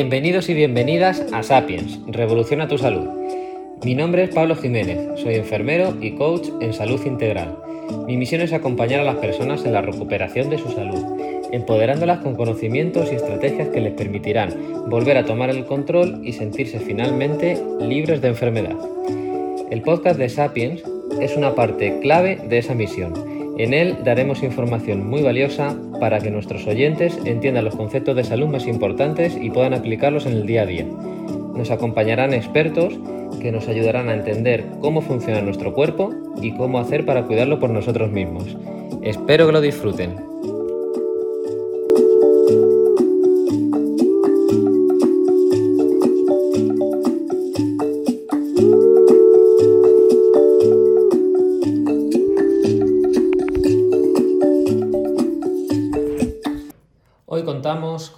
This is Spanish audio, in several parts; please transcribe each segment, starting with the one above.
Bienvenidos y bienvenidas a Sapiens, Revoluciona tu Salud. Mi nombre es Pablo Jiménez, soy enfermero y coach en salud integral. Mi misión es acompañar a las personas en la recuperación de su salud, empoderándolas con conocimientos y estrategias que les permitirán volver a tomar el control y sentirse finalmente libres de enfermedad. El podcast de Sapiens es una parte clave de esa misión en él daremos información muy valiosa para que nuestros oyentes entiendan los conceptos de salud más importantes y puedan aplicarlos en el día a día. Nos acompañarán expertos que nos ayudarán a entender cómo funciona nuestro cuerpo y cómo hacer para cuidarlo por nosotros mismos. Espero que lo disfruten.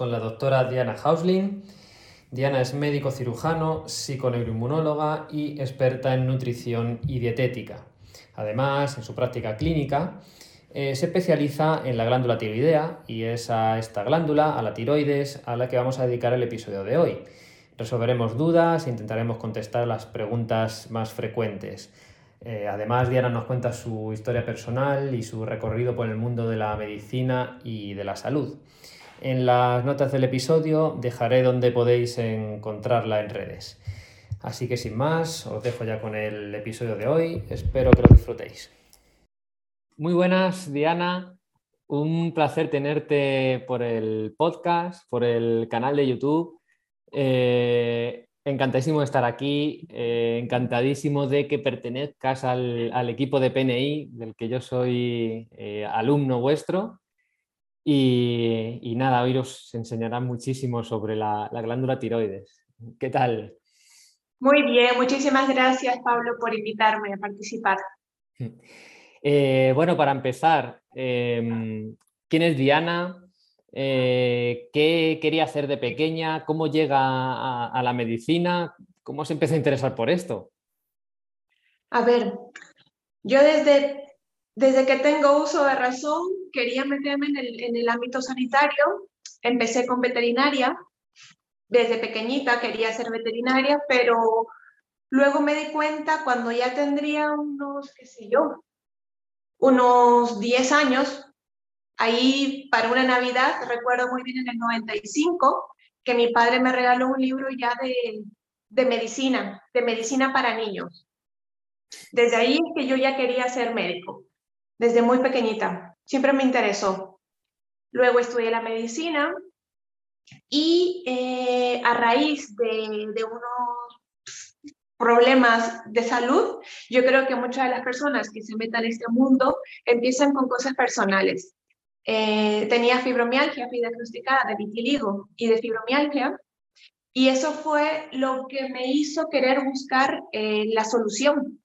Con la doctora Diana Hausling. Diana es médico cirujano, psiconeuroinmunóloga y experta en nutrición y dietética. Además, en su práctica clínica, eh, se especializa en la glándula tiroidea y es a esta glándula, a la tiroides, a la que vamos a dedicar el episodio de hoy. Resolveremos dudas e intentaremos contestar las preguntas más frecuentes. Eh, además, Diana nos cuenta su historia personal y su recorrido por el mundo de la medicina y de la salud. En las notas del episodio dejaré donde podéis encontrarla en redes. Así que sin más, os dejo ya con el episodio de hoy. Espero que lo disfrutéis. Muy buenas, Diana. Un placer tenerte por el podcast, por el canal de YouTube. Eh, encantadísimo de estar aquí, eh, encantadísimo de que pertenezcas al, equipo de PNI, del que yo soy eh, alumno vuestro. Y, nada, hoy os enseñará muchísimo sobre la, glándula tiroides. ¿Qué tal? Muy bien, muchísimas gracias Pablo por invitarme a participar. Eh, bueno, para empezar, em, ¿quién es Diana? Eh, ¿Qué quería hacer de pequeña? ¿Cómo llega a, a, la medicina? ¿Cómo se empezó a interesar por esto? A ver, yo desde, desde que tengo uso de razón quería meterme en el, en el ámbito sanitario. Empecé con veterinaria. Desde pequeñita quería ser veterinaria, pero luego me di cuenta cuando ya tendría unos, qué sé yo, unos 10 años, ahí para una Navidad, recuerdo muy bien en el 95, que mi padre me regaló un libro ya de, de medicina, de medicina para niños. Desde ahí que yo ya quería ser médico, desde muy pequeñita siempre me interesó. Luego estudié la medicina y eh, a raíz de, unos problemas de salud, yo creo que muchas de las personas que se metan en este mundo empiezan con cosas personales. Eh, tenía fibromialgia, fui diagnosticada de vitiligo y de fibromialgia, y eso fue lo que me hizo querer buscar eh, la solución.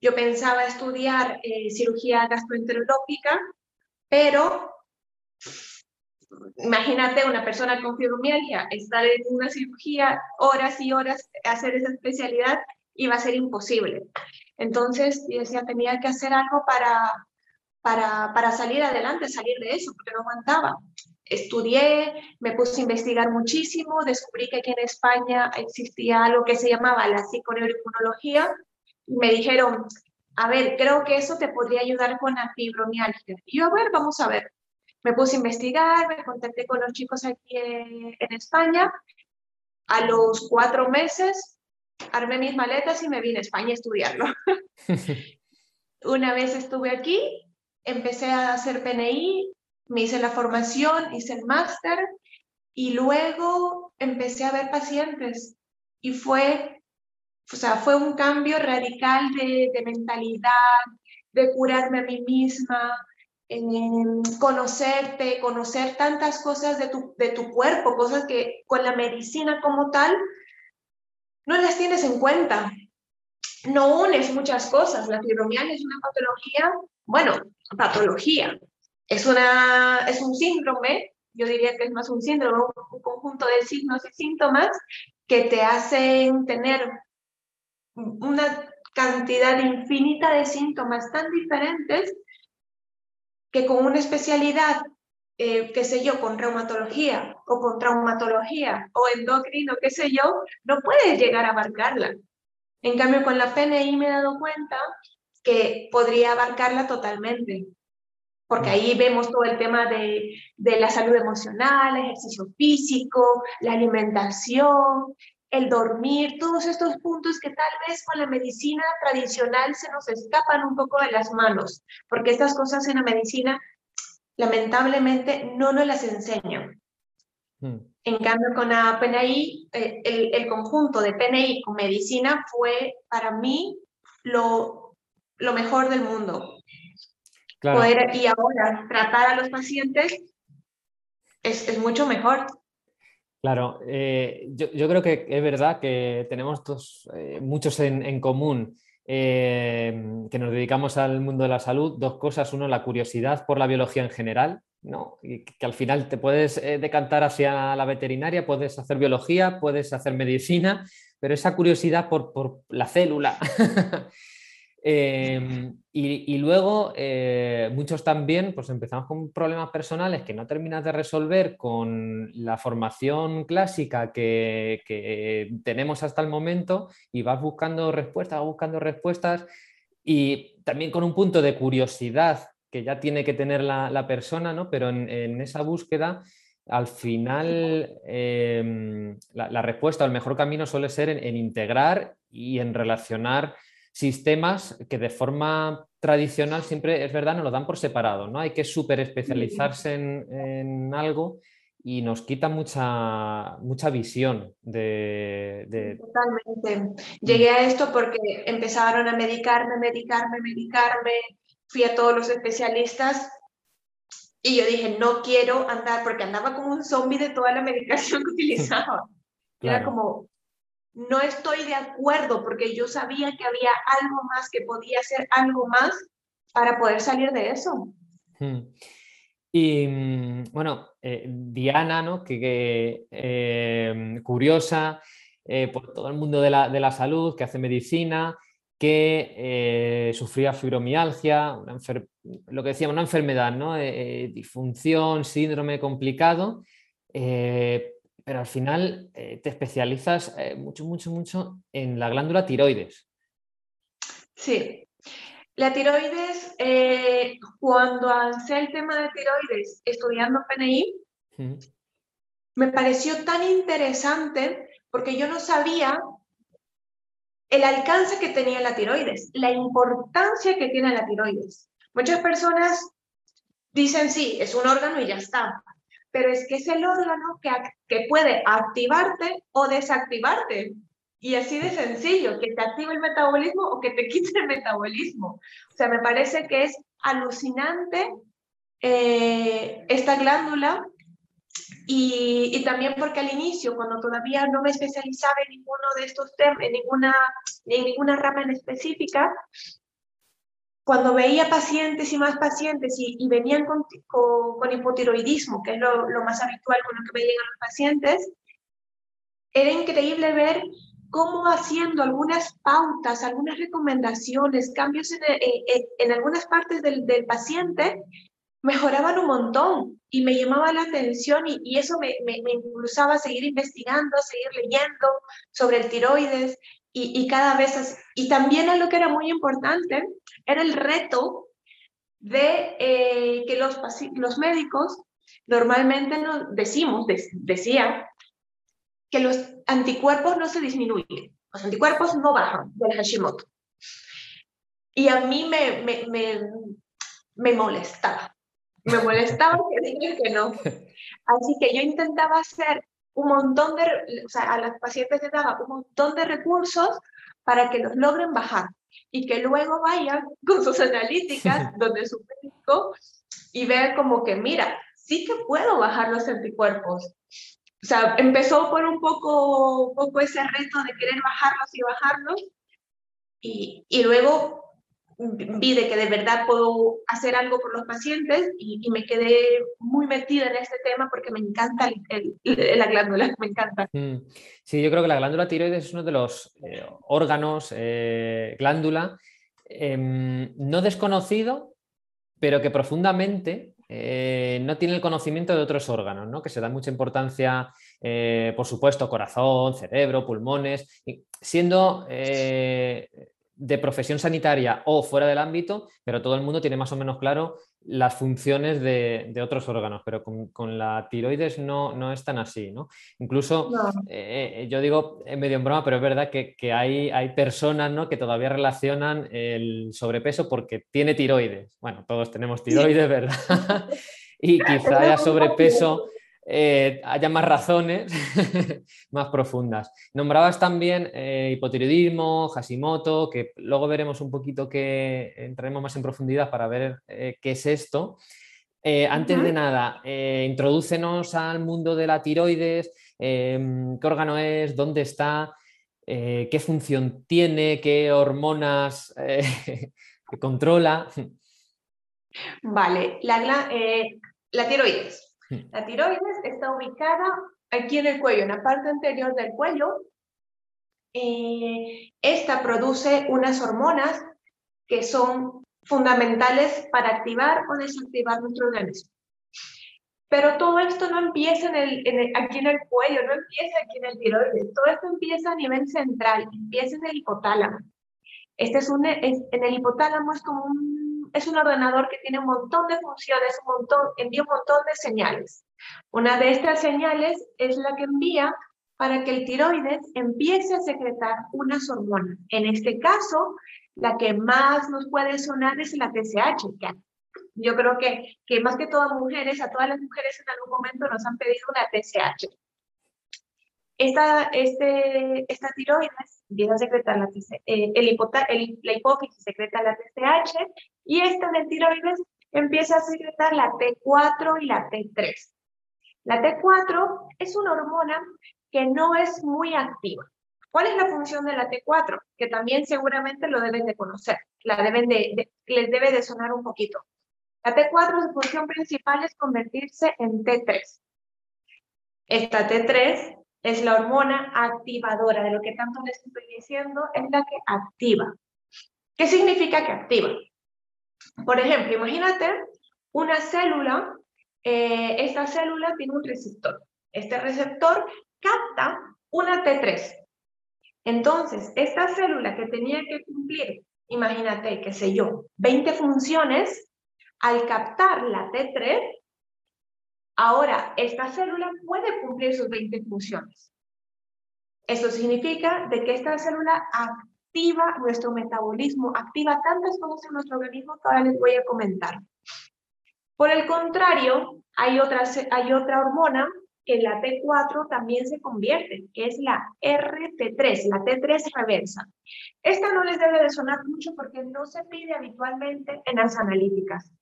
Yo pensaba estudiar cirugía gastroenterológica pero imagínate una persona con fibromialgia, estar en una cirugía horas y horas, hacer esa especialidad iba a ser imposible. Entonces, yo decía, tenía que hacer algo para, para, para salir adelante, salir de eso, porque no aguantaba. Estudié, me puse a investigar muchísimo, descubrí que aquí en España existía algo que se llamaba la psiconeuroinmunología, me dijeron, a ver, creo que eso te podría ayudar con la fibromialgia. Y yo, a ver, vamos a ver. Me puse a investigar, me contacté con los chicos aquí en, España. A los cuatro meses armé mis maletas y me vine a España a estudiarlo. Una vez estuve aquí, empecé a hacer PNI, me hice la formación, hice el máster y luego empecé a ver pacientes y fue o sea, fue un cambio radical de, mentalidad, de curarme a mí misma, en conocerte, conocer tantas cosas de tu, de tu cuerpo, cosas que con la medicina como tal no las tienes en cuenta. No unes muchas cosas. La fibromialgia es una patología, bueno, patología. Es, una, es un síndrome, yo diría que es más un síndrome, un conjunto de signos y síntomas que te hacen tener una cantidad infinita de síntomas tan diferentes que con una especialidad eh, qué sé yo, con reumatología o con traumatología o endocrino, qué sé yo, no puedes llegar a abarcarla. En cambio, con la PNI me he dado cuenta que podría abarcarla totalmente, porque ahí vemos todo el tema de, de la salud emocional, ejercicio físico, la alimentación, el dormir, todos estos puntos que tal vez con la medicina tradicional se nos escapan un poco de las manos, porque estas cosas en la medicina lamentablemente no nos las enseñan. Hmm. En cambio, con la PNI, eh, el, el, conjunto de PNI con medicina fue para mí lo, lo mejor del mundo. Poder, y ahora tratar a los pacientes es, es mucho mejor. Claro, eh, yo, creo que es verdad que tenemos eh, muchos en, común eh, que nos dedicamos al mundo de la salud. Dos cosas. Uno, la curiosidad por la biología en general, ¿no? Y que al final te puedes decantar hacia la veterinaria, puedes hacer biología, puedes hacer medicina, pero esa curiosidad por, por la célula Em, y, luego eh, muchos también pues empezamos con problemas personales que no terminas de resolver con la formación clásica que, tenemos hasta el momento y vas buscando respuestas, vas buscando respuestas y también con un punto de curiosidad que ya tiene que tener la, persona, ¿no? pero en, esa búsqueda al final em, la, respuesta o el mejor camino suele ser en integrar y en relacionar sistemas que de forma tradicional siempre, es verdad, nos lo dan por separado, ¿no? Hay que súper especializarse en, algo y nos quita mucha, mucha visión de, Totalmente. Llegué a esto porque empezaron a medicarme, medicarme, medicarme, fui a todos los especialistas y yo dije, no quiero andar, porque andaba como un zombie de toda la medicación que utilizaba. Era como, no estoy de acuerdo porque yo sabía que había algo más, que podía hacer algo más para poder salir de eso. Hmm. Y mm, bueno, eh, Diana, ¿no? que, eh, curiosa eh, por todo el mundo de la, salud, que hace medicina, que sufría fibromialgia, lo que decíamos, una enfermedad, ¿no? disfunción, síndrome complicado pero al final eh, te especializas eh, mucho, mucho, mucho en la glándula tiroides. Sí. La tiroides, eh, cuando avancé el tema de tiroides estudiando PNI, me pareció tan interesante porque yo no sabía el alcance que tenía la tiroides, la importancia que tiene la tiroides. Muchas personas dicen, sí, es un órgano y ya está pero es que es el órgano que, que puede activarte o desactivarte. Y así de sencillo, que te active el metabolismo o que te quite el metabolismo. O sea, me parece que es alucinante eh, esta glándula y, y, también porque al inicio, cuando todavía no me especializaba en ninguno de estos temas, en ninguna, en ninguna rama en específica, cuando veía pacientes y más pacientes y, venían con, con, hipotiroidismo, que es lo, lo, más habitual con lo que veían a los pacientes, era increíble ver cómo haciendo algunas pautas, algunas recomendaciones, cambios en, en, en algunas partes del, del, paciente, mejoraban un montón y me llamaba la atención y, y eso me, me, me, impulsaba a seguir investigando, a seguir leyendo sobre el tiroides y, y cada vez, y también lo que era muy importante, era el reto de eh, que los, los médicos normalmente nos decimos, decía, que los anticuerpos no se disminuyen, los anticuerpos no bajan del Hashimoto. Y a mí me, me, me, molestaba, me molestaba que digan que no. Así que yo intentaba hacer un montón de, o sea, a las pacientes les daba un montón de recursos para que los logren bajar y que luego vayan con sus analíticas donde su médico y vean como que, mira, sí que puedo bajar los anticuerpos. O sea, empezó por un poco, poco ese reto de querer bajarlos y bajarlos y, y luego vi de que de verdad puedo hacer algo por los pacientes y, me quedé muy metida en este tema porque me encanta la glándula, me encanta. Mm. Sí, yo creo que la glándula tiroides es uno de los eh, órganos, eh, glándula, em, no desconocido, pero que profundamente eh, no tiene el conocimiento de otros órganos, ¿no? que se da mucha importancia, por supuesto, corazón, cerebro, pulmones, siendo de profesión sanitaria o fuera del ámbito, pero todo el mundo tiene más o menos claro las funciones de, otros órganos, pero con, la tiroides no, no, es tan así, ¿no? Incluso, eh, yo digo en medio en broma, pero es verdad que, hay, hay, personas ¿no? que todavía relacionan el sobrepeso porque tiene tiroides. Bueno, todos tenemos tiroides, ¿verdad? y quizá haya sobrepeso eh, haya más razones más profundas. Nombrabas también eh, hipotiroidismo, Hashimoto, que luego veremos un poquito que entraremos más en profundidad para ver eh, qué es esto. antes de nada, introdúcenos al mundo de la tiroides, em, qué órgano es, dónde está, qué función tiene, qué hormonas controla. Vale, la, la tiroides la tiroides está ubicada aquí en el cuello, en la parte anterior del cuello. Eh, esta produce unas hormonas que son fundamentales para activar o desactivar nuestro organismo. Pero todo esto no empieza en el, aquí en el cuello, no empieza aquí en el tiroides, todo esto empieza a nivel central, empieza en el hipotálamo. Este es un, en el hipotálamo es como un es un ordenador que tiene un montón de funciones, un montón, envía un montón de señales. Una de estas señales es la que envía para que el tiroides empiece a secretar unas hormonas. En este caso, la que más nos puede sonar es la TSH, yo creo que, que más que todas mujeres, a todas las mujeres en algún momento nos han pedido una TSH. Esta, este, esta tiroides empieza a secretar la, eh, el, el, la hipófisis secreta la TSH y esta de tiroides empieza a secretar la T4 y la T3. La T4 es una hormona que no es muy activa. ¿Cuál es la función de la T4? Que también seguramente lo deben de conocer, la deben de, les debe de sonar un poquito. La T4, su función principal es convertirse en T3. Esta T3 es la hormona activadora, de lo que tanto les estoy diciendo, es la que activa. ¿Qué significa que activa? Por ejemplo, imagínate una célula, eh, esta célula tiene un receptor. Este receptor capta una T3. Entonces, esta célula que tenía que cumplir, imagínate, qué sé yo, 20 funciones, al captar la T3, ahora esta célula puede cumplir sus 20 funciones. Eso significa de que esta célula activa nuestro metabolismo, activa tantas cosas en nuestro organismo que ahora les voy a comentar. Por el contrario, hay otra, hay otra hormona que la T4 también se convierte, que es la RT3, la T3 reversa. Esta no les debe de sonar mucho porque no se pide habitualmente en las analíticas.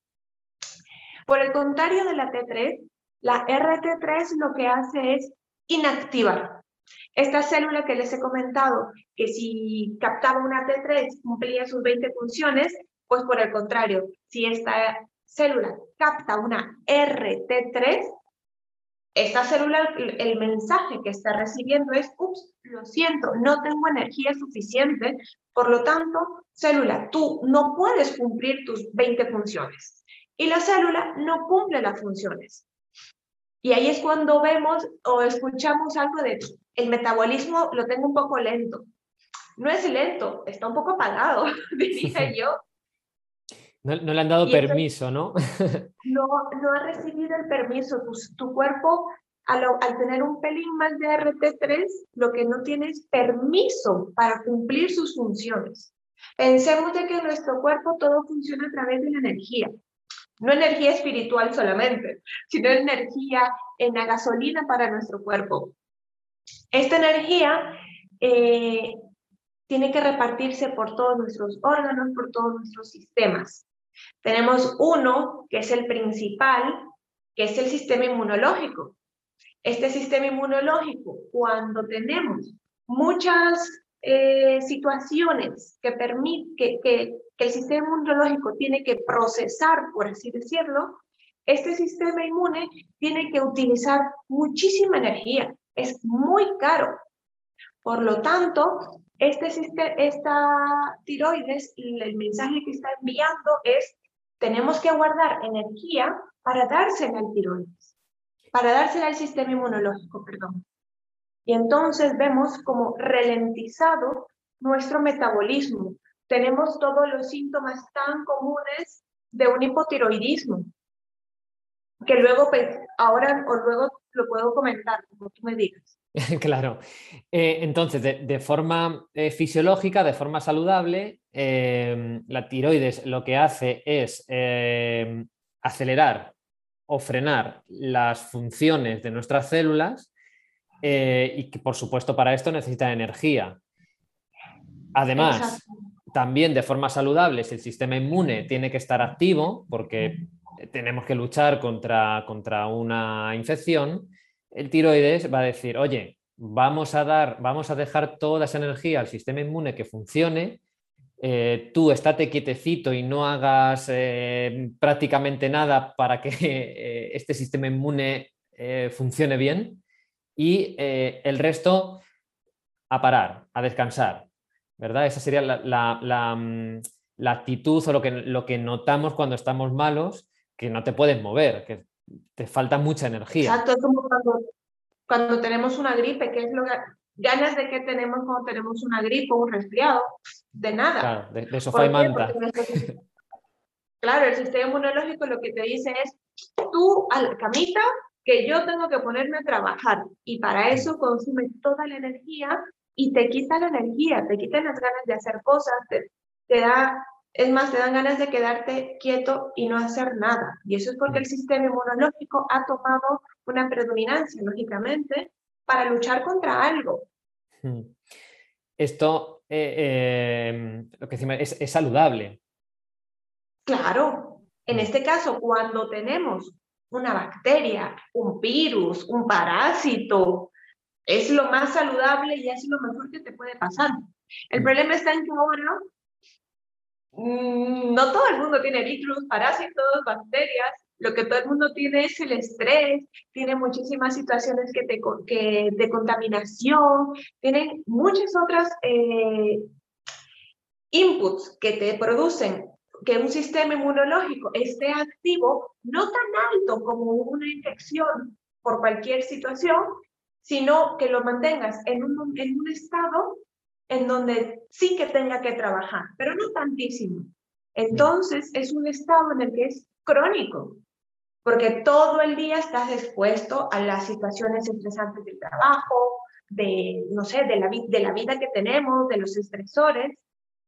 Por el contrario de la T3, la RT3 lo que hace es inactivar esta célula que les he comentado, que si captaba una T3 cumplía sus 20 funciones, pues por el contrario, si esta célula capta una RT3, esta célula, el mensaje que está recibiendo es, ups, lo siento, no tengo energía suficiente, por lo tanto, célula, tú no puedes cumplir tus 20 funciones. Y la célula no cumple las funciones. Y ahí es cuando vemos o escuchamos algo de el metabolismo lo tengo un poco lento. No es lento, está un poco apagado, diría yo. No, le han dado permiso, ¿no? no, no ha recibido el permiso. Tu, tu cuerpo, al, al, tener un pelín más de RT3, lo que no tiene es permiso para cumplir sus funciones. Pensemos de que nuestro cuerpo todo funciona a través de la energía. No energía espiritual solamente, sino energía en la gasolina para nuestro cuerpo. Esta energía eh, tiene que repartirse por todos nuestros órganos, por todos nuestros sistemas. Tenemos uno, que es el principal, que es el sistema inmunológico. Este sistema inmunológico, cuando tenemos muchas eh, situaciones que permiten que, que, el sistema inmunológico tiene que procesar, por así decirlo, este sistema inmune tiene que utilizar muchísima energía es muy caro. Por lo tanto, este, esta tiroides, el mensaje que está enviando es, tenemos que guardar energía para dársela al tiroides, para dársela al sistema inmunológico, perdón. Y entonces vemos como ralentizado nuestro metabolismo. Tenemos todos los síntomas tan comunes de un hipotiroidismo, que luego, pues, ahora o luego lo puedo comentar, como tú me digas. claro. Eh, entonces, de, forma eh, fisiológica, de forma saludable, em, la tiroides lo que hace es em, acelerar o frenar las funciones de nuestras células eh, y que, por supuesto, para esto necesita energía. Además, también de forma saludable, si el sistema inmune tiene que estar activo, porque tenemos que luchar contra, contra una infección, el tiroides va a decir, oye, vamos a dar, vamos a dejar toda esa energía al sistema inmune que funcione. Eh, tú estate quietecito y no hagas eh, prácticamente nada para que eh, este sistema inmune funcione bien y el resto a parar, a descansar, ¿verdad? Esa sería la, mm, actitud o lo que, lo que notamos cuando estamos malos, que no te puedes mover, que te falta mucha energía. Exacto, es como cuando, tenemos una gripe, ¿qué es lo que ganas de qué tenemos cuando tenemos una gripe o un resfriado? De nada. Claro, de, sofá y manta. claro, el sistema inmunológico lo que te dice es, tú a la camita, que yo tengo que ponerme a trabajar. Y para eso consume toda la energía y te quita la energía, te quita las ganas de hacer cosas, te da es más, te dan ganas de quedarte quieto y no hacer nada. Y eso es porque el sistema inmunológico ha tomado una predominancia, lógicamente, para luchar contra algo. Hmm. Esto, eh, eh, lo que decimos, es, es saludable. Claro. En hmm. este caso, cuando tenemos una bacteria, un virus, un parásito, es lo más saludable y es lo mejor que te puede pasar. El problema está en que ahora Mm, no todo el mundo tiene virus, parásitos, bacterias. Lo que todo el mundo tiene es el estrés, tiene muchísimas situaciones que te, que, de contaminación, tienen muchas otras eh, inputs que te producen que un sistema inmunológico esté activo, no tan alto como una infección por cualquier situación, sino que lo mantengas en un, en un estado en donde sí que tenga que trabajar, pero no tantísimo. Entonces es un estado en el que es crónico, porque todo el día estás expuesto a las situaciones estresantes del trabajo, de, no sé, de la, de la vida que tenemos, de los estresores.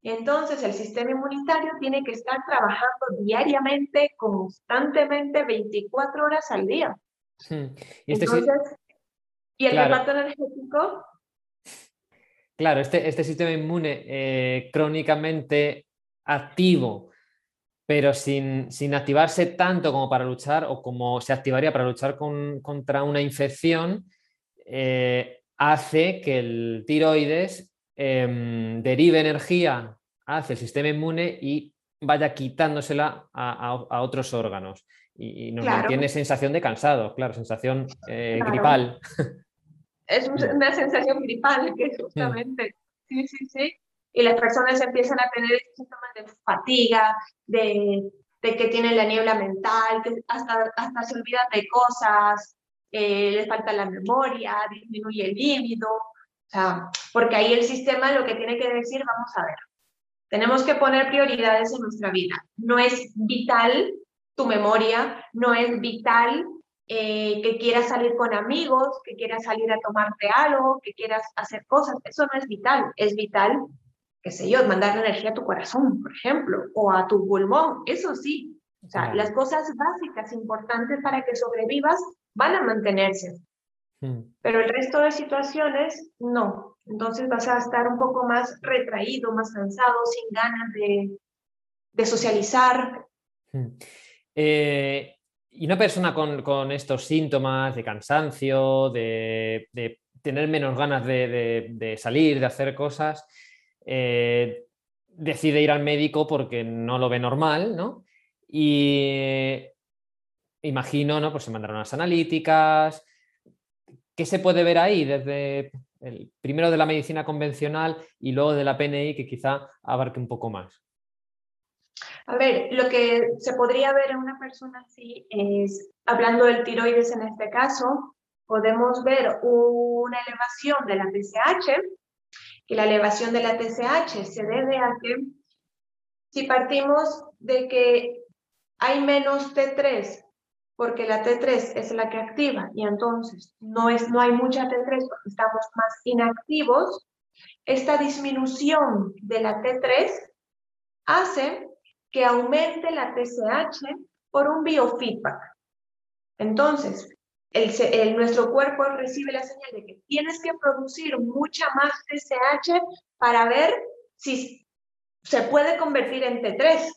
Entonces el sistema inmunitario tiene que estar trabajando diariamente, constantemente, 24 horas al día. Y, este Entonces, y el reparto energético Claro, este, este sistema inmune eh, crónicamente activo, pero sin, activarse tanto como para luchar o como se activaría para luchar contra una infección, eh, hace que el tiroides em, derive energía hacia el sistema inmune y vaya quitándosela a, otros órganos. Y, nos mantiene sensación de cansado, claro, sensación eh, gripal. es una sensación gripal, que justamente, sí, sí, sí. Y las personas empiezan a tener síntomas de fatiga, de, de, que tienen la niebla mental, que hasta, hasta se olvidan de cosas, eh, les falta la memoria, disminuye el líbido, o sea, porque ahí el sistema lo que tiene que decir, vamos a ver, tenemos que poner prioridades en nuestra vida. No es vital tu memoria, no es vital eh, que quieras salir con amigos, que quieras salir a tomarte algo, que quieras hacer cosas. Eso no es vital. Es vital, qué sé yo, mandar energía a tu corazón, por ejemplo, o a tu pulmón. Eso sí. O sea, las cosas básicas importantes para que sobrevivas van a mantenerse. Hmm. Pero el resto de situaciones, no. Entonces vas a estar un poco más retraído, más cansado, sin ganas de, de socializar. Hmm. Eh, y una persona con, estos síntomas de cansancio, de, tener menos ganas de, salir, de hacer cosas, eh, decide ir al médico porque no lo ve normal, ¿no? Y imagino, ¿no? Pues se mandaron las analíticas. ¿Qué se puede ver ahí desde el primero de la medicina convencional y luego de la PNI que quizá abarque un poco más? A ver, lo que se podría ver en una persona así es, hablando del tiroides en este caso, podemos ver una elevación de la TSH, que la elevación de la TSH se debe a que si partimos de que hay menos T3 porque la T3 es la que activa y entonces no, es, no hay mucha T3 porque estamos más inactivos, esta disminución de la T3 hace que aumente la TSH por un biofeedback. Entonces, el, nuestro cuerpo recibe la señal de que tienes que producir mucha más TSH para ver si se puede convertir en T3,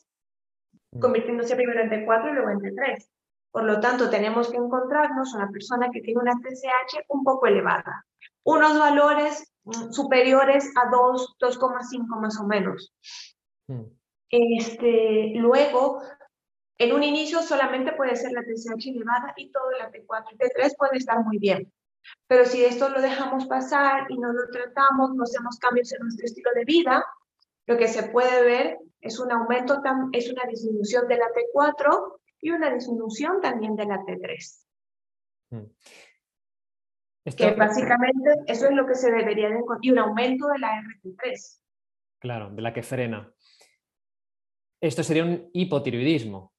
mm. convirtiéndose primero en T4 y luego en T3. Por lo tanto, tenemos que encontrarnos una persona que tiene una TSH un poco elevada, unos valores mm, superiores a 2, 2,5 más o menos. Mm. Este, luego, en un inicio solamente puede ser la TSH elevada y todo la T4 y T3 puede estar muy bien. Pero si esto lo dejamos pasar y no lo tratamos, no hacemos cambios en nuestro estilo de vida, lo que se puede ver es un aumento, es una disminución de la T4 y una disminución también de la T3. Hmm. Que básicamente eso es lo que se debería de encontrar. Y un aumento de la RT3. Claro, de la que frena. Esto sería un hipotiroidismo.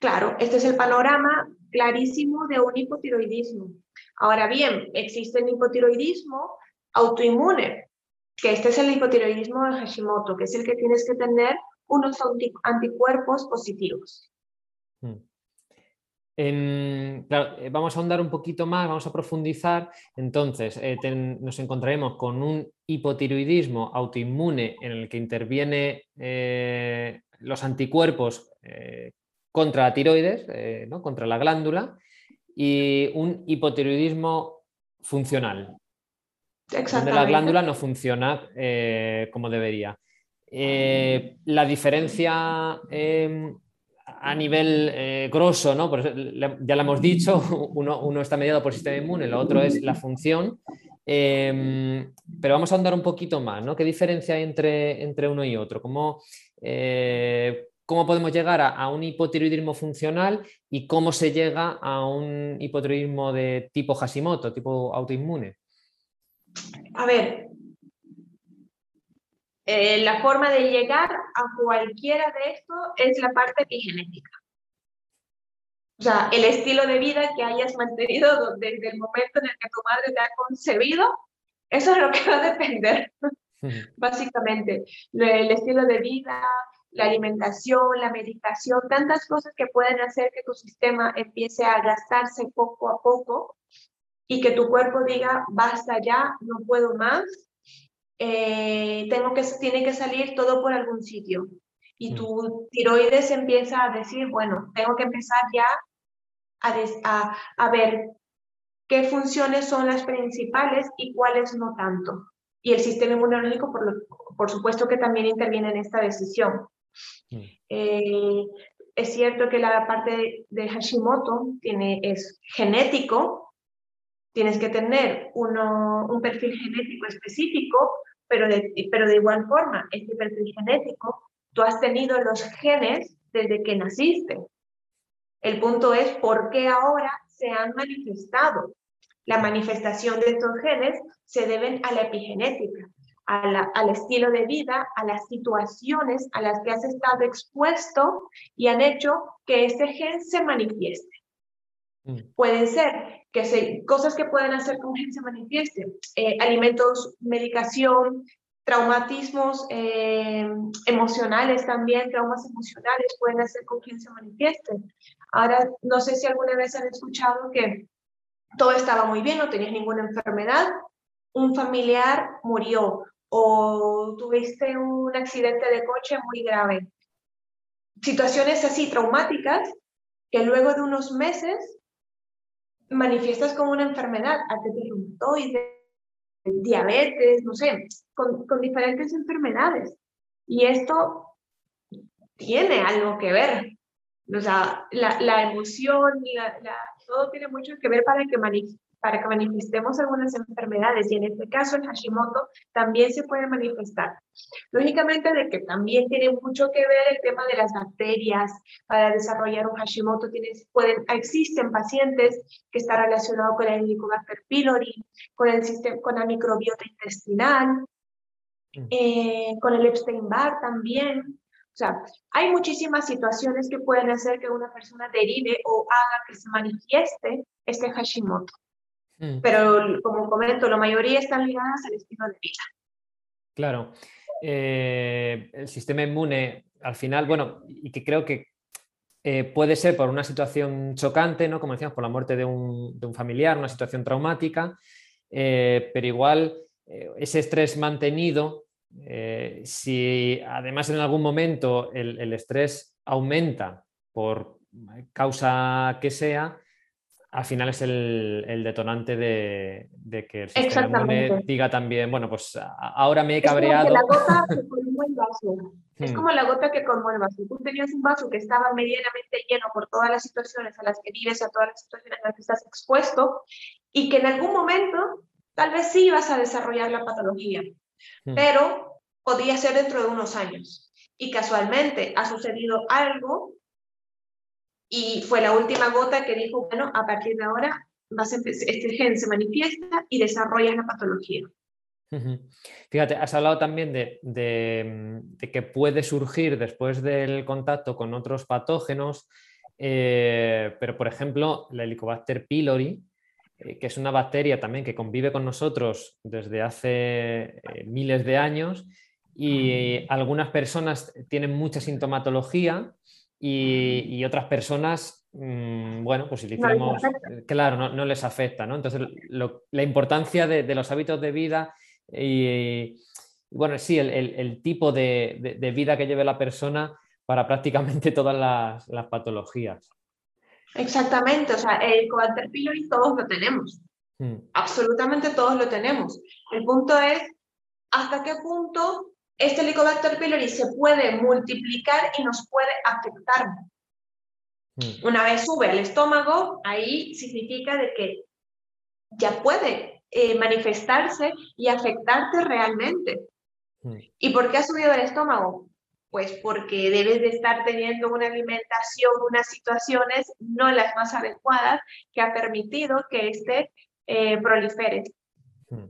Claro, este es el panorama clarísimo de un hipotiroidismo. Ahora bien, existe el hipotiroidismo autoinmune, que este es el hipotiroidismo de Hashimoto, que es el que tienes que tener unos anticuerpos positivos. Hmm. Eh, vamos a ahondar un poquito más, vamos a profundizar. Entonces, eh, nos encontraremos con un hipotiroidismo autoinmune en el que interviene eh, los anticuerpos contra la tiroides, ¿no? contra la glándula, y un hipotiroidismo funcional, donde la glándula no funciona como debería. Eh, la diferencia em, a nivel grosso, ¿no? ya lo hemos dicho, uno, está mediado por el sistema inmune, lo otro es la función, em, pero vamos a andar un poquito más, ¿no? ¿Qué diferencia hay entre, entre uno y otro? ¿Cómo, cómo podemos llegar a, un hipotiroidismo funcional y cómo se llega a un hipotiroidismo de tipo Hashimoto, tipo autoinmune. A ver, eh, la forma de llegar a cualquiera de esto es la parte epigenética. O sea, el estilo de vida que hayas mantenido desde el momento en el que tu madre te ha concebido, eso es lo que va a depender, básicamente. El estilo de vida, la alimentación, la medicación, tantas cosas que pueden hacer que tu sistema empiece a gastarse poco a poco y que tu cuerpo diga, basta ya, no puedo más, eh, tengo que, tiene que salir todo por algún sitio. Y mm. tu tiroides empieza a decir, bueno, tengo que empezar ya a, a, ver qué funciones son las principales y cuáles no tanto. Y el sistema inmunológico, por, por supuesto que también interviene en esta decisión. Mm. Eh, es cierto que la parte de Hashimoto tiene, es genético, tienes que tener un perfil genético específico, pero de, igual forma, este perfil genético, tú has tenido los genes desde que naciste. El punto es por qué ahora se han manifestado. La manifestación de estos genes se deben a la epigenética al estilo de vida, a las situaciones a las que has estado expuesto y han hecho que este gen se manifieste. Mm. Pueden ser que se, cosas que pueden hacer que un gen se manifieste, eh, alimentos, medicación, traumatismos eh, emocionales también, traumas emocionales pueden hacer un gen se manifieste. Ahora, no sé si alguna vez han escuchado que todo estaba muy bien, no tenías ninguna enfermedad, un familiar murió o tuviste un accidente de coche muy grave. Situaciones así traumáticas que luego de unos meses manifiestas como una enfermedad, artritis diabetes, no sé, con, con, diferentes enfermedades. Y esto tiene algo que ver. O sea, la, la emoción, la, todo tiene mucho que ver para que, para que manifestemos algunas enfermedades y en este caso el Hashimoto también se puede manifestar. Lógicamente de que también tiene mucho que ver el tema de las bacterias para desarrollar un Hashimoto. Tienes, pueden, existen pacientes que están relacionados con el Helicobacter pylori, con, el sistema, con la microbiota intestinal, mm. eh, con el Epstein-Barr también. O sea, hay muchísimas situaciones que pueden hacer que una persona derive o haga que se manifieste este Hashimoto. Mm. Pero como comento, la mayoría están ligadas al estilo de vida. Claro. Eh, el sistema inmune, al final, bueno, y que creo que eh, puede ser por una situación chocante, ¿no? Como decíamos, por la muerte de un, de un familiar, una situación traumática, eh, pero igual ese estrés mantenido si además en algún momento el, estrés aumenta por causa que sea, al final es el, detonante de, que el sistema diga también, bueno, pues ahora me he cabreado. Es como la gota que colmó el vaso. Tú tenías un vaso que estaba medianamente lleno por todas las situaciones a las que vives, a todas las situaciones a las que estás expuesto, y que en algún momento tal vez sí vas a desarrollar la patología. Hmm. pero podría ser dentro de unos años. Y casualmente ha sucedido algo y fue la última gota que dijo, bueno, a partir de ahora vas este gen se manifiesta y desarrolla la patología. Fíjate, has hablado también de, que puede surgir después del contacto con otros patógenos, eh, pero por ejemplo, la Helicobacter pylori, eh, que es una bacteria también que convive con nosotros desde hace eh, miles de años y algunas personas tienen mucha sintomatología y, otras personas, mm, bueno, pues si decimos, claro, no, les afecta, ¿no? Entonces, la importancia de, los hábitos de vida y, bueno, sí, el, tipo de, vida que lleve la persona para prácticamente todas las patologías. Exactamente, o sea, el Cobalter pylori todos lo tenemos. Mm. Absolutamente todos lo tenemos. El punto es hasta qué punto este Helicobacter pylori se puede multiplicar y nos puede afectar. Mm. Una vez sube al estómago, ahí significa de que ya puede eh, manifestarse y afectarte realmente. Mm. ¿Y por qué ha subido al estómago? Pues porque debes de estar teniendo una alimentación, unas situaciones no las más adecuadas que ha permitido que este eh, prolifere. Hmm.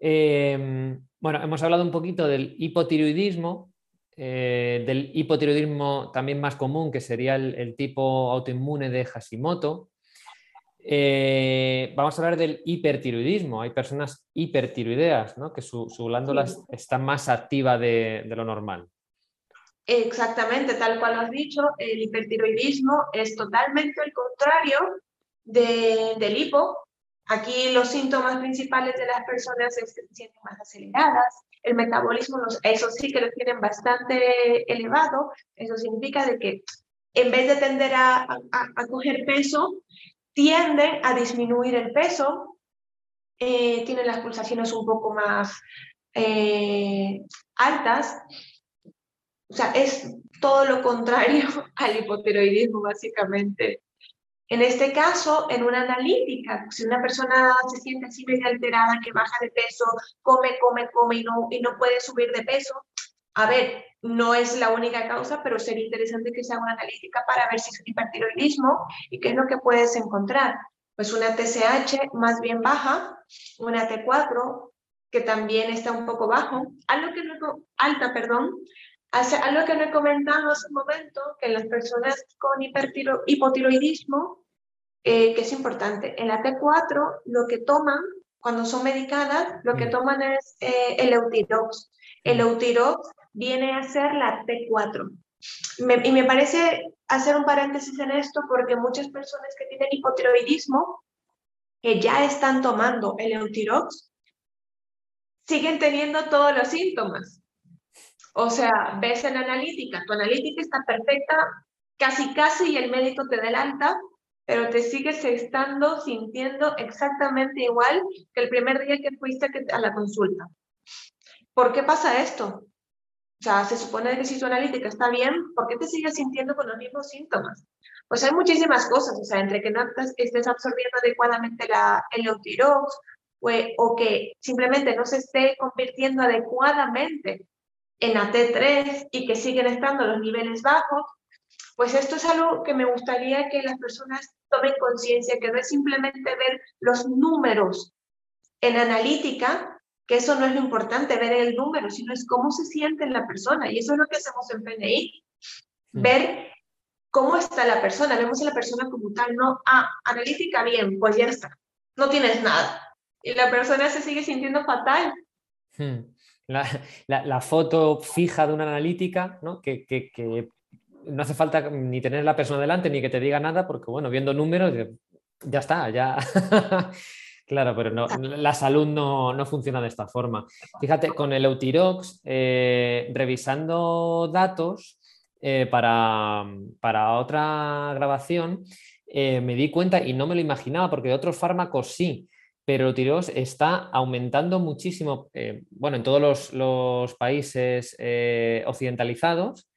Em, bueno, hemos hablado un poquito del hipotiroidismo, eh, del hipotiroidismo también más común, que sería el, tipo autoinmune de Hashimoto. Eh, vamos a hablar del hipertiroidismo. Hay personas hipertiroideas, ¿no? que su, glándula está más activa de lo normal. Exactamente, tal cual has dicho, el hipertiroidismo es totalmente el contrario del hipo. Aquí los síntomas principales de las personas se sienten más aceleradas, el metabolismo, eso sí que lo tienen bastante elevado, eso significa de que en vez de tender a, a, coger peso, tienden a disminuir el peso, eh, tienen las pulsaciones un poco más eh, altas o sea, es todo lo contrario al hipotiroidismo, básicamente. En este caso, en una analítica, si una persona se siente así medio alterada, que baja de peso, come, come, come y no, y no puede subir de peso, a ver, no es la única causa, pero sería interesante que se haga una analítica para ver si es hipertiroidismo y qué es lo que puedes encontrar. Pues una TSH más bien baja, una T4 que también está un poco bajo, algo que no, alta, perdón, algo que no he comentado hace un momento, que en las personas con hipotiroidismo, eh, que es importante, en la T4 lo que toman, cuando son medicadas, lo que mm. toman es eh, el Eutirox. El mm. Eutirox viene a ser la T4. y me parece hacer un paréntesis en esto porque muchas personas que tienen hipotiroidismo, que ya están tomando el Eutirox, siguen teniendo todos los síntomas. O sea, ves en analítica, tu analítica está perfecta, casi casi y el médico te da el alta, pero te sigues estando sintiendo exactamente igual que el primer día que fuiste a la consulta. ¿Por qué pasa esto? O sea, se supone que si tu analítica está bien, ¿por qué te sigues sintiendo con los mismos síntomas? Pues hay muchísimas cosas, o sea, entre que no estés absorbiendo adecuadamente la, el Eutirox o que simplemente no se esté convirtiendo adecuadamente en AT3 y que siguen estando los niveles bajos, pues esto es algo que me gustaría que las personas tomen conciencia, que no es simplemente ver los números en analítica, que eso no es lo importante, ver el número, sino es cómo se siente la persona. Y eso es lo que hacemos en PNI, mm. ver cómo está la persona, vemos a la persona como tal, no, ah, analítica bien, pues ya está, no tienes nada. Y la persona se sigue sintiendo fatal. Hmm. La, foto fija de una analítica, ¿no? Que, que, que no hace falta ni tener la persona delante ni que te diga nada, porque bueno, viendo números, ya está, ya. claro, pero no, la salud no, funciona de esta forma. Fíjate, con el Eutirox, eh, revisando datos eh, para, otra grabación, eh, me di cuenta y no me lo imaginaba, porque de otros fármacos sí, pero el Eutirox está aumentando muchísimo, bueno, en todos los países occidentalizados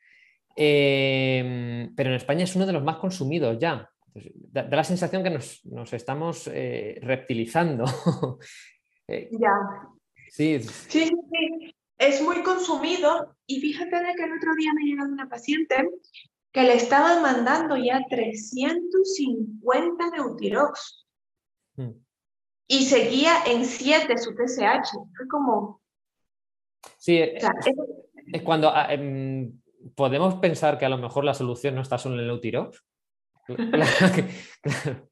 Em, pero en España es uno de los más consumidos ya. Da, la sensación que nos, estamos eh, reptilizando. Eh, ya. Sí. sí. Sí, es muy consumido y fíjate de que el otro día me llegó una paciente que le estaban mandando ya 350 de Utirox. Y seguía en 7 su TSH. Fue como... Sí, es, cuando ah, em, podemos pensar que a lo mejor la solución no está solo en el Eutirox.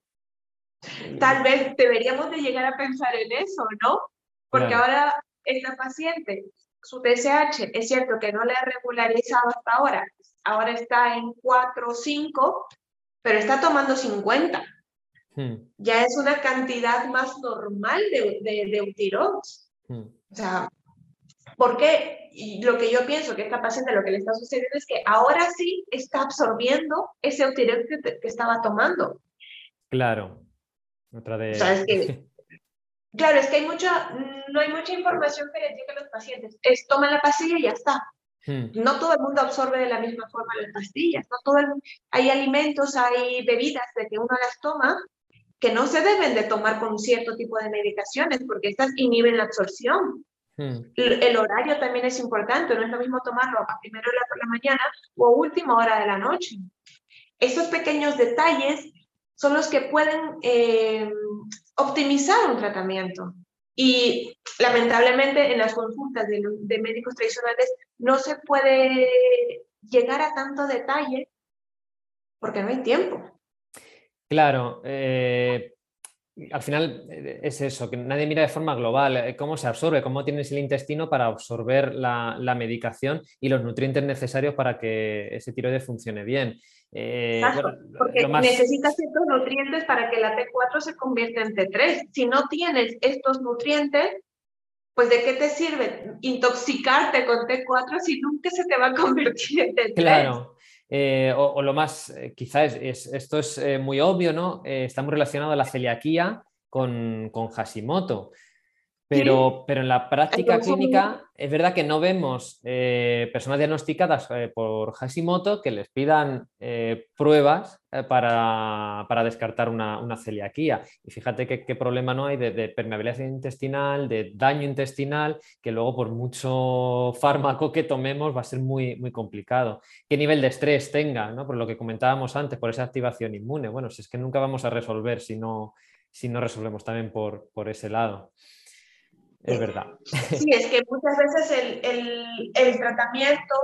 Tal vez deberíamos de llegar a pensar en eso, ¿no? Porque ahora esta paciente, su TSH, es cierto que no le ha regularizado hasta ahora, ahora está en 4 o 5, pero está tomando 50. Hmm. Ya es una cantidad más normal de, de, de Eutirox. Hmm. O sea, porque lo que yo pienso que esta paciente lo que le está sucediendo es que ahora sí está absorbiendo ese Eutirox que, estaba tomando. Claro. Otra de... claro, es que hay mucha, no hay mucha información que le a los pacientes. Es toma la pastilla y ya está. Hmm. No todo el mundo absorbe de la misma forma las pastillas. No todo hay alimentos, hay bebidas de que uno las toma que no se deben de tomar con cierto tipo de medicaciones porque estas inhiben la absorción. Hmm. El horario también es importante, no es lo mismo tomarlo a primera hora por la mañana o a última hora de la noche. Estos pequeños detalles son los que pueden eh, optimizar un tratamiento. Y lamentablemente en las consultas de, médicos tradicionales no se puede llegar a tanto detalle porque no hay tiempo. Claro, eh, al final eh, es eso, que nadie mira de forma global eh, cómo se absorbe, cómo tienes el intestino para absorber la, medicación y los nutrientes necesarios para que ese tiroides funcione bien. Eh, porque necesitas estos nutrientes para que la T4 se convierta en T3. Si no tienes estos nutrientes, pues ¿de qué te sirve intoxicarte con T4 si nunca se te va a convertir en T3? Claro. Eh, o, lo más, eh, quizás es, esto es eh, muy obvio, ¿no? está muy relacionado a la celiaquía con, con Hashimoto. Pero, pero en la práctica clínica es verdad que no vemos eh, personas diagnosticadas eh, por Hashimoto que les pidan eh, pruebas para, descartar una, celiaquía. Y fíjate qué problema no hay de, permeabilidad intestinal, de daño intestinal, que luego por mucho fármaco que tomemos va a ser muy, muy complicado. ¿Qué nivel de estrés tenga? ¿no? Por lo que comentábamos antes, por esa activación inmune. Bueno, si es que nunca vamos a resolver si no, si no resolvemos también por, por ese lado. Es verdad. Sí, es que muchas veces el, el, tratamiento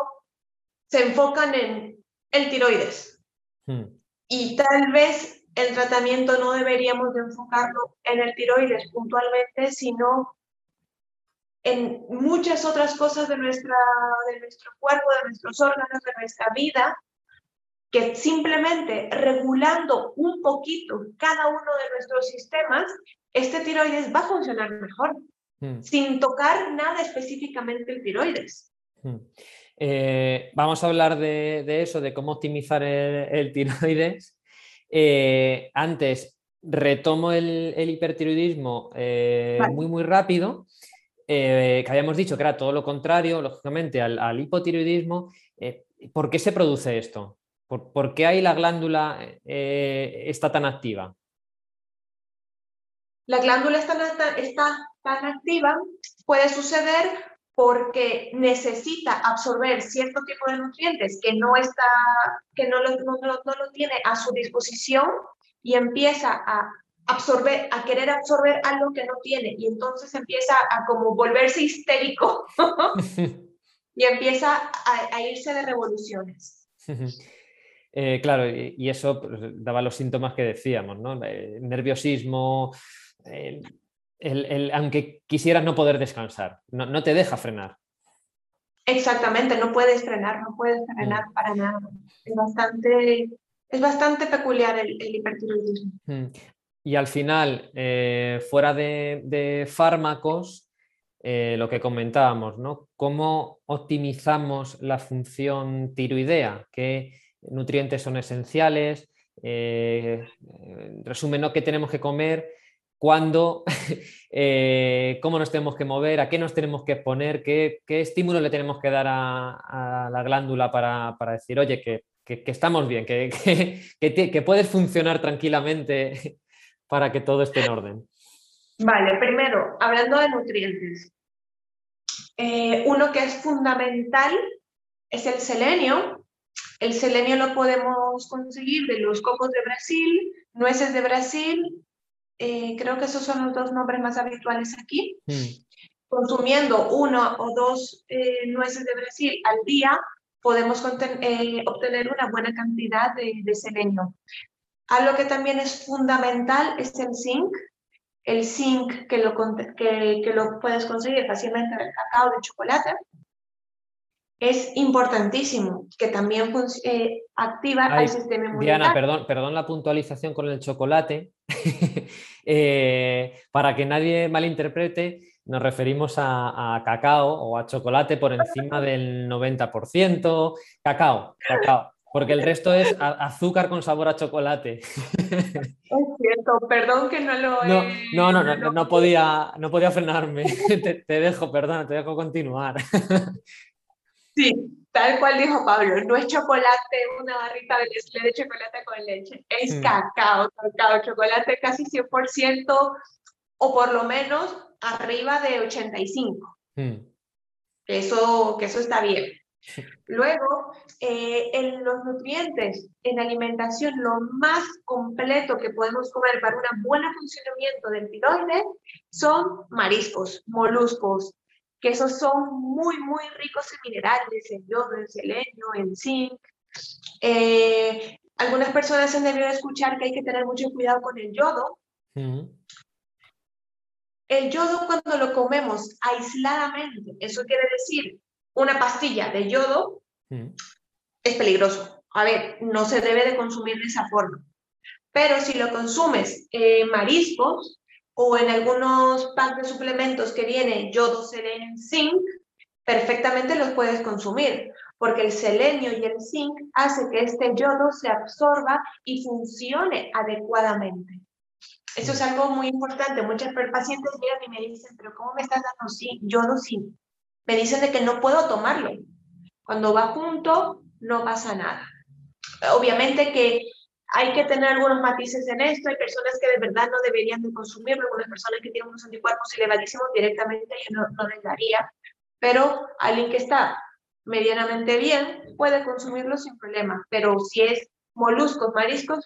se enfocan en el tiroides. Hmm. Y tal vez el tratamiento no deberíamos de enfocarlo en el tiroides puntualmente, sino en muchas otras cosas de, nuestra, de nuestro cuerpo, de nuestros órganos, de nuestra vida, que simplemente regulando un poquito cada uno de nuestros sistemas, este tiroides va a funcionar mejor. Hmm. sin tocar nada específicamente el tiroides. Hmm. Eh, vamos a hablar de, eso, de cómo optimizar el, tiroides. Eh, antes, retomo el, hipertiroidismo eh, muy, muy rápido, que habíamos dicho que era todo lo contrario, lógicamente, al, al hipotiroidismo. ¿Por qué se produce esto? ¿Por, qué ahí la glándula está tan activa? La glándula está, está tan activa, puede suceder porque necesita absorber cierto tipo de nutrientes que no está, que no lo, no, lo tiene a su disposición y empieza a absorber, a querer absorber algo que no tiene y entonces empieza a como volverse histérico y empieza a, irse de revoluciones. Eh, claro, y, eso pues, daba los síntomas que decíamos, ¿no? nerviosismo, el, aunque quisieras no poder descansar, no, te deja frenar. Exactamente, no puedes frenar, no puedes frenar mm. para nada. Es bastante, es bastante peculiar el, hipertiroidismo. Mm. Y al final, eh, fuera de, fármacos, eh, lo que comentábamos, ¿no? ¿Cómo optimizamos la función tiroidea? ¿Qué nutrientes son esenciales? Eh, resumen, ¿no? ¿Qué tenemos que comer? Cuándo, eh, cómo nos tenemos que mover, a qué nos tenemos que exponer, qué, estímulo le tenemos que dar a, la glándula para, decir, oye, que, estamos bien, que, puedes funcionar tranquilamente para que todo esté en orden. Vale, primero, hablando de nutrientes. Eh, uno que es fundamental es el selenio. El selenio lo podemos conseguir de los cocos de Brasil, nueces de Brasil, eh, creo que esos son los dos nombres más habituales aquí. Hmm. Consumiendo uno o dos eh, nueces de Brasil al día, podemos eh, obtener una buena cantidad de, selenio. Algo que también es fundamental es el zinc. El zinc que lo, que, que lo puedes conseguir fácilmente del cacao, de chocolate es importantísimo, que también activa el sistema inmunitario. Diana, perdón, perdón la puntualización con el chocolate. Eh, para que nadie malinterprete, nos referimos a, cacao o a chocolate por encima del 90%. Cacao, cacao. Porque el resto es azúcar con sabor a chocolate. Es cierto, perdón que no lo no, no, no, no, no, podía, no podía frenarme. Te, te dejo, perdón, te dejo continuar. Sí, tal cual dijo Pablo, no es chocolate, una barrita de de chocolate con leche, es mm. cacao, cacao, chocolate casi 100% o por lo menos arriba de 85. Mm. Eso, que eso está bien. Luego, eh, en los nutrientes, en alimentación, lo más completo que podemos comer para un buen funcionamiento del tiroides son mariscos, moluscos, que esos son muy, muy ricos en minerales, en yodo, en selenio, en zinc. Eh, algunas personas han debido escuchar que hay que tener mucho cuidado con el yodo. El yodo cuando lo comemos aisladamente, eso quiere decir una pastilla de yodo, es peligroso. A ver, no se debe de consumir de esa forma. Pero si lo consumes en mariscos, o en algunos packs de suplementos que viene yodo, selenio zinc, perfectamente los puedes consumir, porque el selenio y el zinc hace que este yodo se absorba y funcione adecuadamente. Eso es algo muy importante. Muchos pacientes llegan y me dicen, pero ¿cómo me estás dando yodo zinc? Me dicen de que no puedo tomarlo. Cuando va junto, no pasa nada. Obviamente que hay que tener algunos matices en esto. Hay personas que de verdad no deberían de consumirlo, algunas personas que tienen unos anticuerpos elevadísimos directamente yo no, no les daría. Pero alguien que está medianamente bien puede consumirlo sin problema. Pero si es moluscos, mariscos,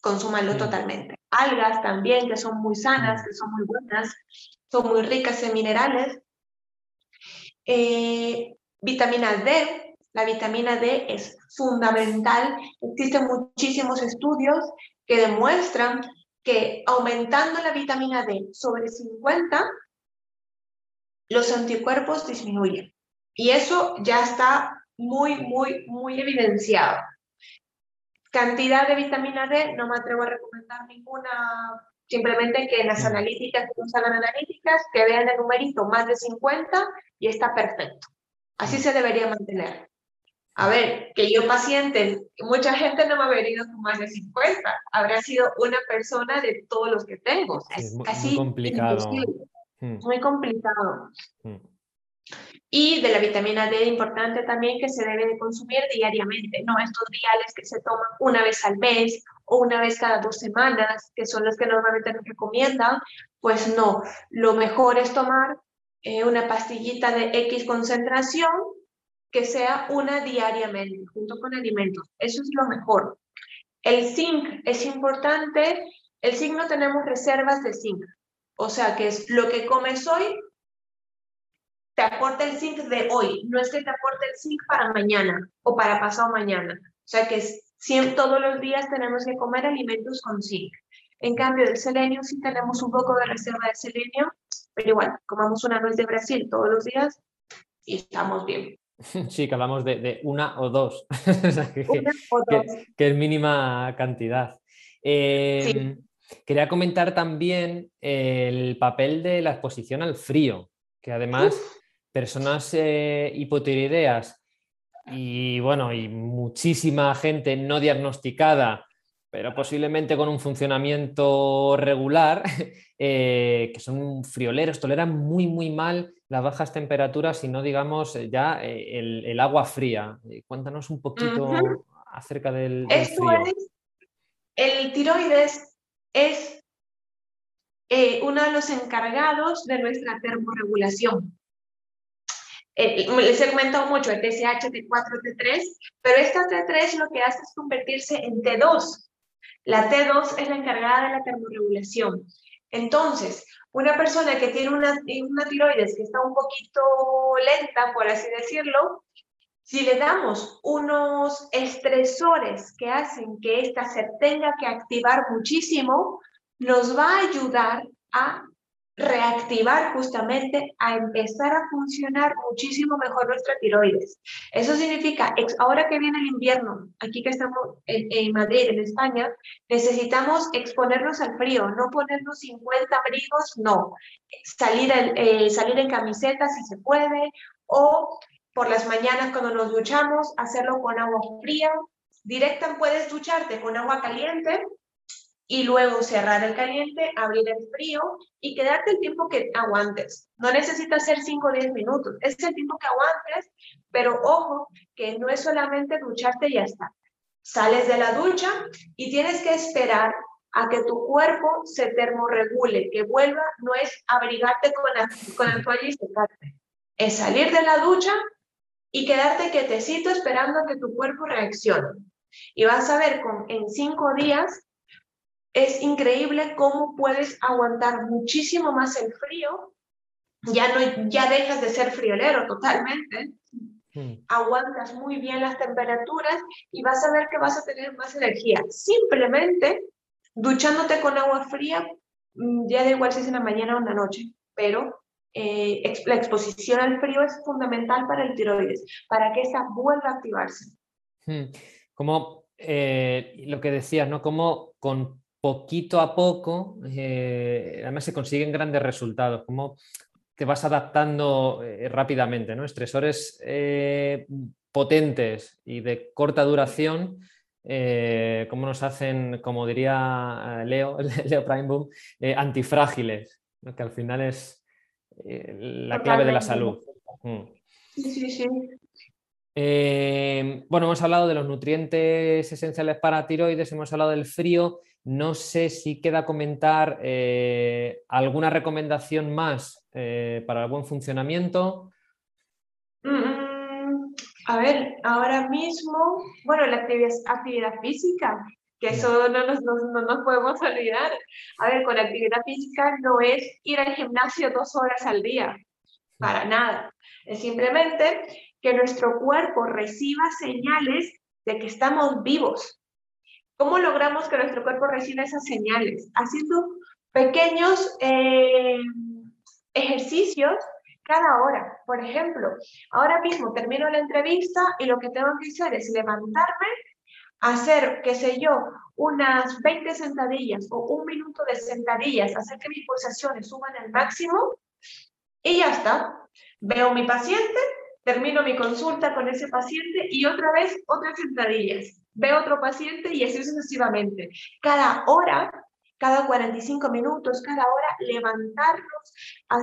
consúmanlo totalmente. Algas también, que son muy sanas, que son muy buenas, son muy ricas en minerales. Eh, vitamina D, la vitamina D es fundamental. Existen muchísimos estudios que demuestran que aumentando la vitamina D sobre 50, los anticuerpos disminuyen. Y eso ya está muy, muy, muy evidenciado. Cantidad de vitamina D, no me atrevo a recomendar ninguna, simplemente que en las analíticas, que usan analíticas, que vean el numerito más de 50 y está perfecto. Así se debería mantener. A ver, que yo paciente, mucha gente no me ha venido con más de 50, habrá sido una persona de todos los que tengo. es casi muy complicado. Hmm. Muy complicado. Hmm. Y de la vitamina D, importante también que se debe de consumir diariamente, no estos viales que se toman una vez al mes o una vez cada dos semanas, que son los que normalmente nos recomiendan, pues no, lo mejor es tomar eh, una pastillita de X concentración que sea una diariamente, junto con alimentos. Eso es lo mejor. El zinc es importante. El zinc no tenemos reservas de zinc. O sea, que es lo que comes hoy, te aporta el zinc de hoy. No es que te aporte el zinc para mañana o para pasado mañana. O sea, que siempre, todos los días tenemos que comer alimentos con zinc. En cambio, el selenio sí tenemos un poco de reserva de selenio, pero igual, comamos una nuez de Brasil todos los días y estamos bien. Sí, que hablamos de, una o dos, que, es mínima cantidad. Em, quería comentar también el papel de la exposición al frío, que además personas eh, hipotiroideas y bueno, y muchísima gente no diagnosticada pero posiblemente con un funcionamiento regular, eh, que son frioleros, toleran muy, muy mal las bajas temperaturas y no digamos eh, ya eh, el, agua fría. Cuéntanos un poquito acerca del, frío. el tiroides es uno de los encargados de nuestra termorregulación. les he comentado mucho el TSH, T4, T3, pero esta T3 lo que hace es convertirse en T2, la T2 es la encargada de la termorregulación. Entonces, una persona que tiene una, una tiroides que está un poquito lenta, por así decirlo, si le damos unos estresores que hacen que ésta se tenga que activar muchísimo, nos va a ayudar a reactivar justamente a empezar a funcionar muchísimo mejor nuestra tiroides. Eso significa, ahora que viene el invierno, aquí que estamos en, Madrid, en España, necesitamos exponernos al frío, no ponernos 50 abrigos, no. Salir, eh, salir en camiseta si se puede, o por las mañanas cuando nos duchamos, hacerlo con agua fría. Directa puedes ducharte con agua caliente y luego cerrar el caliente, abrir el frío y quedarte el tiempo que aguantes. No necesitas ser 5 o 10 minutos, es el tiempo que aguantes, pero ojo, que no es solamente ducharte y ya está. Sales de la ducha y tienes que esperar a que tu cuerpo se termorregule, que vuelva, no es abrigarte con la, con la toalla y secarte, es salir de la ducha y quedarte quietecito esperando a que tu cuerpo reaccione. Y vas a ver con, en cinco días es increíble cómo puedes aguantar muchísimo más el frío. Ya, no, ya dejas de ser friolero totalmente. Hmm. Aguantas muy bien las temperaturas y vas a ver que vas a tener más energía. Simplemente duchándote con agua fría, mm, ya da igual si es en la mañana o en la noche, pero eh, la exposición al frío es fundamental para el tiroides, para que esa vuelva a activarse. Hmm. Como eh, lo que decías, ¿no? Como con poquito a poco, eh, además se consiguen grandes resultados, como te vas adaptando eh, rápidamente, ¿no? Estresores eh, potentes y de corta duración, como nos hacen, como diría Leo, Leo Primeboom, antifrágiles, que al final es la clave de la salud. Mm. Sí, sí, sí. bueno, hemos hablado de los nutrientes esenciales para tiroides, hemos hablado del frío. No sé si queda comentar eh, alguna recomendación más eh, para el buen funcionamiento. Mm, a ver, ahora mismo, bueno, la actividad, física, que eso no nos, no nos, podemos olvidar. A ver, con la actividad física no es ir al gimnasio dos horas al día, para nada. Es simplemente que nuestro cuerpo reciba señales de que estamos vivos, ¿Cómo logramos que nuestro cuerpo reciba esas señales? Haciendo pequeños eh, ejercicios cada hora. Por ejemplo, ahora mismo termino la entrevista y lo que tengo que hacer es levantarme, hacer, qué sé yo, unas 20 sentadillas o un minuto de sentadillas, hacer que mis pulsaciones suban al máximo y ya está. Veo mi paciente, termino mi consulta con ese paciente y otra vez otras sentadillas veo otro paciente y así sucesivamente. Cada hora cada 45 minutos, cada hora, levantarnos,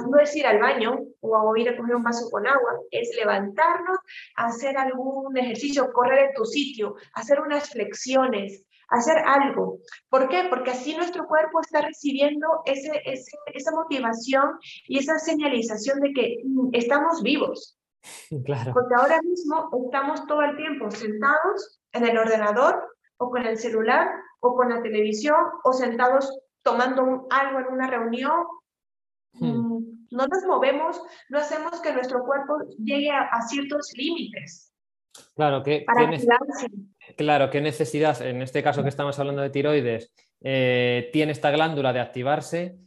no es ir al baño o ir a coger un vaso con agua, es levantarnos, hacer algún ejercicio, correr en tu sitio, hacer unas flexiones, hacer algo. ¿Por qué? Porque así nuestro cuerpo está recibiendo ese, esa motivación y esa señalización de que mm, estamos vivos. Claro. Porque ahora mismo estamos todo el tiempo sentados en el ordenador o con el celular o con la televisión o sentados tomando algo en una reunión. Hmm. Mm, no nos movemos, no hacemos que nuestro cuerpo llegue a, ciertos límites. Claro, que, claro, qué necesidad, en este caso que estamos hablando de tiroides, eh, tiene esta glándula de activarse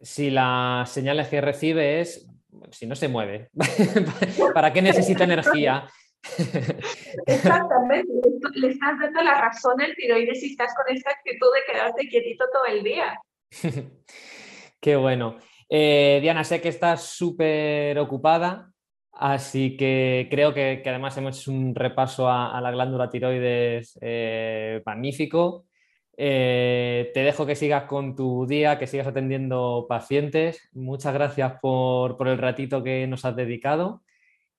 si las señales que recibe es, si no se mueve, ¿para qué necesita energía? Exactamente, le estás dando la razón al tiroides si estás con esta actitud de quedarte quietito todo el día. Qué bueno. Eh, Diana, sé que estás súper ocupada, así que creo que, además hemos hecho un repaso a, la glándula tiroides eh, magnífico. Eh, te dejo que sigas con tu día, que sigas atendiendo pacientes. Muchas gracias por, por el ratito que nos has dedicado.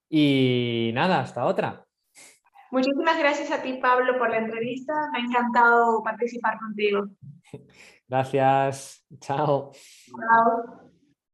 Y nada, hasta otra. Muchísimas gracias a ti, Pablo, por la entrevista. Me ha encantado participar contigo. Gracias. Chao. Chao.